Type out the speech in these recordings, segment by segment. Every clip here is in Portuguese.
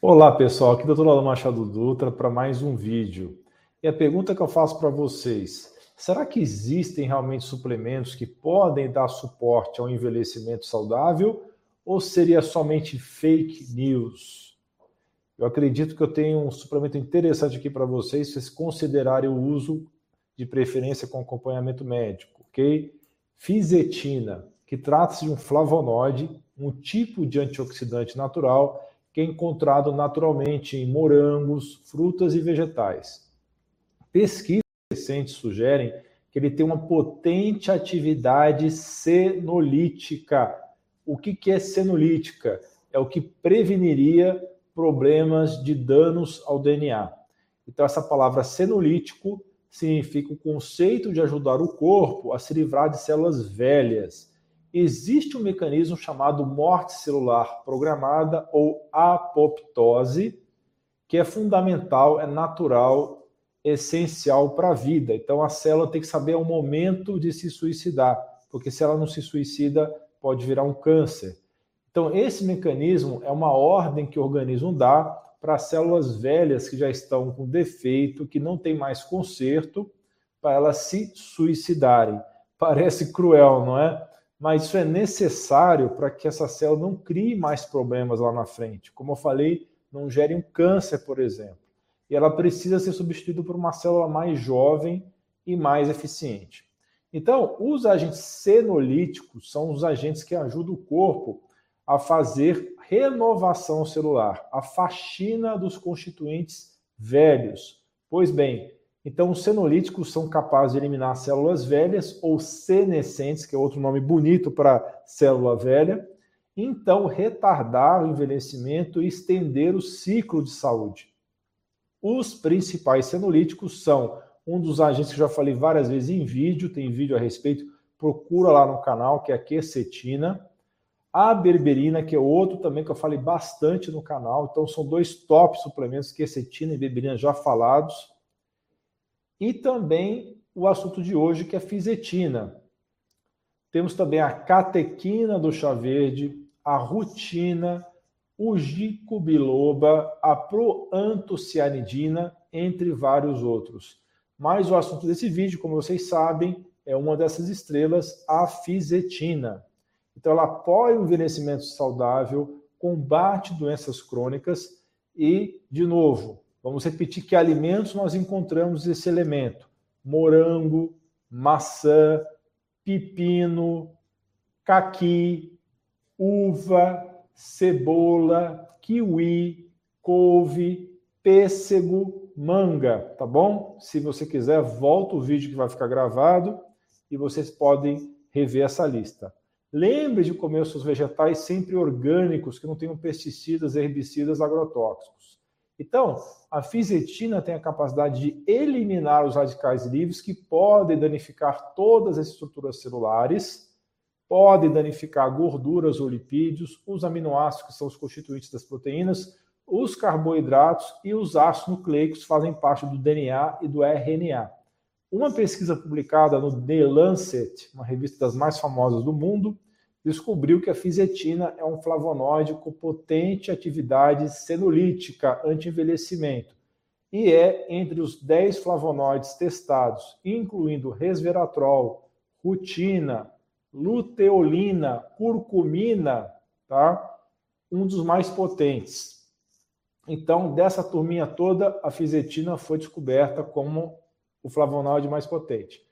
Olá pessoal, aqui é o Dr. Machado Dutra para mais um vídeo. E a pergunta que eu faço para vocês: será que existem realmente suplementos que podem dar suporte ao envelhecimento saudável ou seria somente fake news? Eu acredito que eu tenho um suplemento interessante aqui para vocês, se vocês considerarem o uso de preferência com acompanhamento médico, ok? Fisetina, que trata-se de um flavonoide, um tipo de antioxidante natural que é encontrado naturalmente em morangos, frutas e vegetais. Pesquisas recentes sugerem que ele tem uma potente atividade senolítica. O que, que é senolítica? É o que preveniria problemas de danos ao DNA. Então, essa palavra senolítico significa o conceito de ajudar o corpo a se livrar de células velhas. Existe um mecanismo chamado morte celular programada ou apoptose, que é fundamental, é natural, essencial para a vida. Então a célula tem que saber o momento de se suicidar, porque se ela não se suicida, pode virar um câncer. Então esse mecanismo é uma ordem que o organismo dá para células velhas que já estão com defeito, que não tem mais conserto, para elas se suicidarem. Parece cruel, não é? Mas isso é necessário para que essa célula não crie mais problemas lá na frente. Como eu falei, não gere um câncer, por exemplo. E ela precisa ser substituída por uma célula mais jovem e mais eficiente. Então, os agentes senolíticos são os agentes que ajudam o corpo a fazer renovação celular, a faxina dos constituintes velhos. Pois bem, então os senolíticos são capazes de eliminar células velhas ou senescentes, que é outro nome bonito para célula velha, então retardar o envelhecimento e estender o ciclo de saúde. Os principais senolíticos são um dos agentes que já falei várias vezes em vídeo, tem vídeo a respeito, procura lá no canal, que é a quercetina a berberina, que é outro também que eu falei bastante no canal. Então, são dois top suplementos, quercetina e berberina já falados. E também o assunto de hoje, que é a fisetina. Temos também a catequina do chá verde, a rutina, o ginkgo biloba, a proantocianidina, entre vários outros. Mas o assunto desse vídeo, como vocês sabem, é uma dessas estrelas, a fisetina. Então, ela apoia o envelhecimento saudável, combate doenças crônicas e, de novo, vamos repetir que alimentos nós encontramos esse elemento: morango, maçã, pepino, caqui, uva, cebola, kiwi, couve, pêssego, manga, tá bom? Se você quiser, volta o vídeo que vai ficar gravado e vocês podem rever essa lista. Lembre de comer os seus vegetais sempre orgânicos, que não tenham pesticidas, herbicidas, agrotóxicos. Então, a fisetina tem a capacidade de eliminar os radicais livres que podem danificar todas as estruturas celulares, podem danificar gorduras ou lipídios, os aminoácidos, que são os constituintes das proteínas, os carboidratos e os ácidos nucleicos fazem parte do DNA e do RNA. Uma pesquisa publicada no The Lancet, uma revista das mais famosas do mundo, descobriu que a fisetina é um flavonoide com potente atividade senolítica anti-envelhecimento e é entre os 10 flavonoides testados, incluindo resveratrol, rutina, luteolina, curcumina, tá? Um dos mais potentes. Então, dessa turminha toda, a fisetina foi descoberta como o flavonoide mais potente.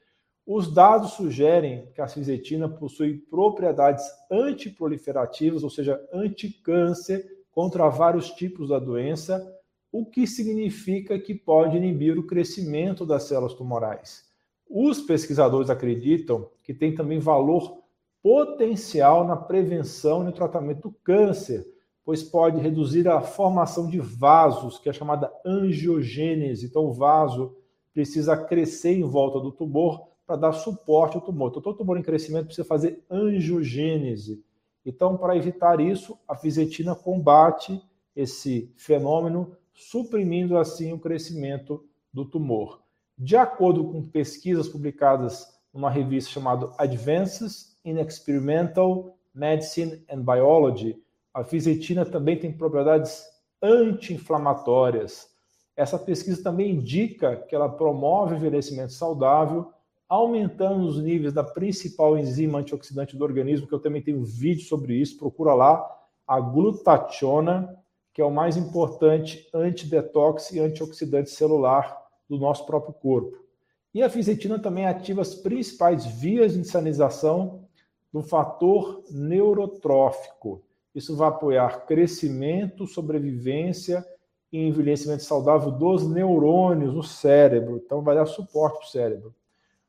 Os dados sugerem que a fisetina possui propriedades antiproliferativas, ou seja, anticâncer, contra vários tipos da doença, o que significa que pode inibir o crescimento das células tumorais. Os pesquisadores acreditam que tem também valor potencial na prevenção e no tratamento do câncer, pois pode reduzir a formação de vasos, que é chamada angiogênese. Então, o vaso precisa crescer em volta do tumor para dar suporte ao tumor. Então, todo tumor em crescimento precisa fazer angiogênese. Então, para evitar isso, a fisetina combate esse fenômeno, suprimindo assim o crescimento do tumor. De acordo com pesquisas publicadas numa revista chamada Advances in Experimental Medicine and Biology, a fisetina também tem propriedades anti-inflamatórias. Essa pesquisa também indica que ela promove o envelhecimento saudável, aumentando os níveis da principal enzima antioxidante do organismo, que eu também tenho vídeo sobre isso, procura lá, a glutationa, que é o mais importante antidetox e antioxidante celular do nosso próprio corpo. E a fisetina também ativa as principais vias de sinalização do fator neurotrófico. Isso vai apoiar crescimento, sobrevivência e envelhecimento saudável dos neurônios no cérebro. Então, vai dar suporte para o cérebro.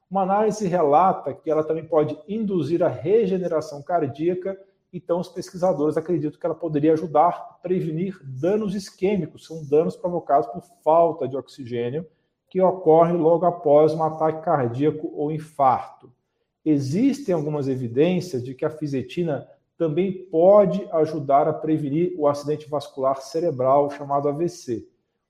Uma análise relata que ela também pode induzir a regeneração cardíaca então os pesquisadores acreditam que ela poderia ajudar a prevenir danos isquêmicos, são danos provocados por falta de oxigênio que ocorre logo após um ataque cardíaco ou infarto. Existem algumas evidências de que a fisetina também pode ajudar a prevenir o acidente vascular cerebral chamado AVC.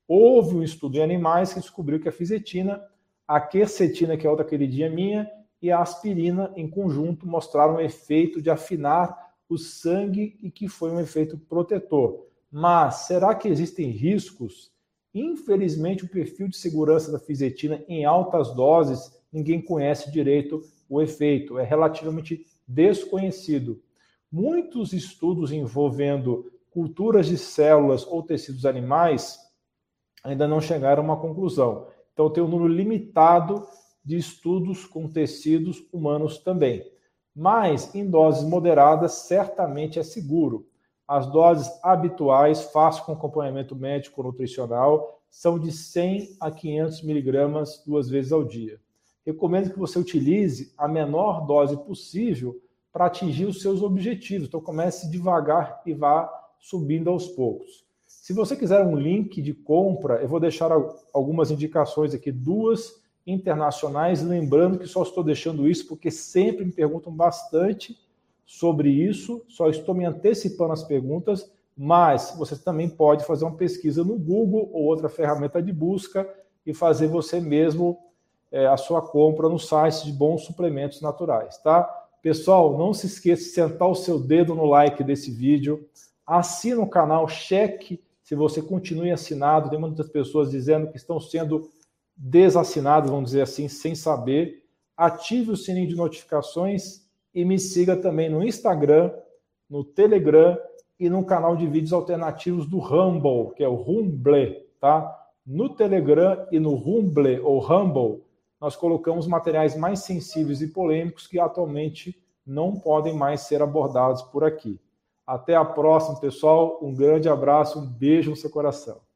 Houve um estudo em animais que descobriu que a fisetina, a quercetina, que é outra queridinha minha, e a aspirina em conjunto mostraram o efeito de afinar o sangue e que foi um efeito protetor. Mas será que existem riscos? Infelizmente, o perfil de segurança da fisetina em altas doses, ninguém conhece direito o efeito, é relativamente desconhecido. Muitos estudos envolvendo culturas de células ou tecidos animais ainda não chegaram a uma conclusão. Então, tem um número limitado de estudos com tecidos humanos também mas em doses moderadas certamente é seguro. As doses habituais, fácil com acompanhamento médico nutricional, são de 100 a 500 miligramas duas vezes ao dia. Recomendo que você utilize a menor dose possível para atingir os seus objetivos. Então comece devagar e vá subindo aos poucos. Se você quiser um link de compra, eu vou deixar algumas indicações aqui, duas internacionais, lembrando que só estou deixando isso porque sempre me perguntam bastante sobre isso, só estou me antecipando as perguntas, mas você também pode fazer uma pesquisa no Google ou outra ferramenta de busca e fazer você mesmo é, a sua compra no site de bons suplementos naturais, tá? Pessoal, não se esqueça de sentar o seu dedo no like desse vídeo, assina o canal, cheque se você continue assinado. Tem muitas pessoas dizendo que estão sendo desassinados, vamos dizer assim, sem saber, ative o sininho de notificações e me siga também no Instagram, no Telegram e no canal de vídeos alternativos do Rumble, que é o Rumble, tá? No Telegram e no Rumble ou Rumble, nós colocamos materiais mais sensíveis e polêmicos que atualmente não podem mais ser abordados por aqui. Até a próxima, pessoal. Um grande abraço, um beijo no seu coração.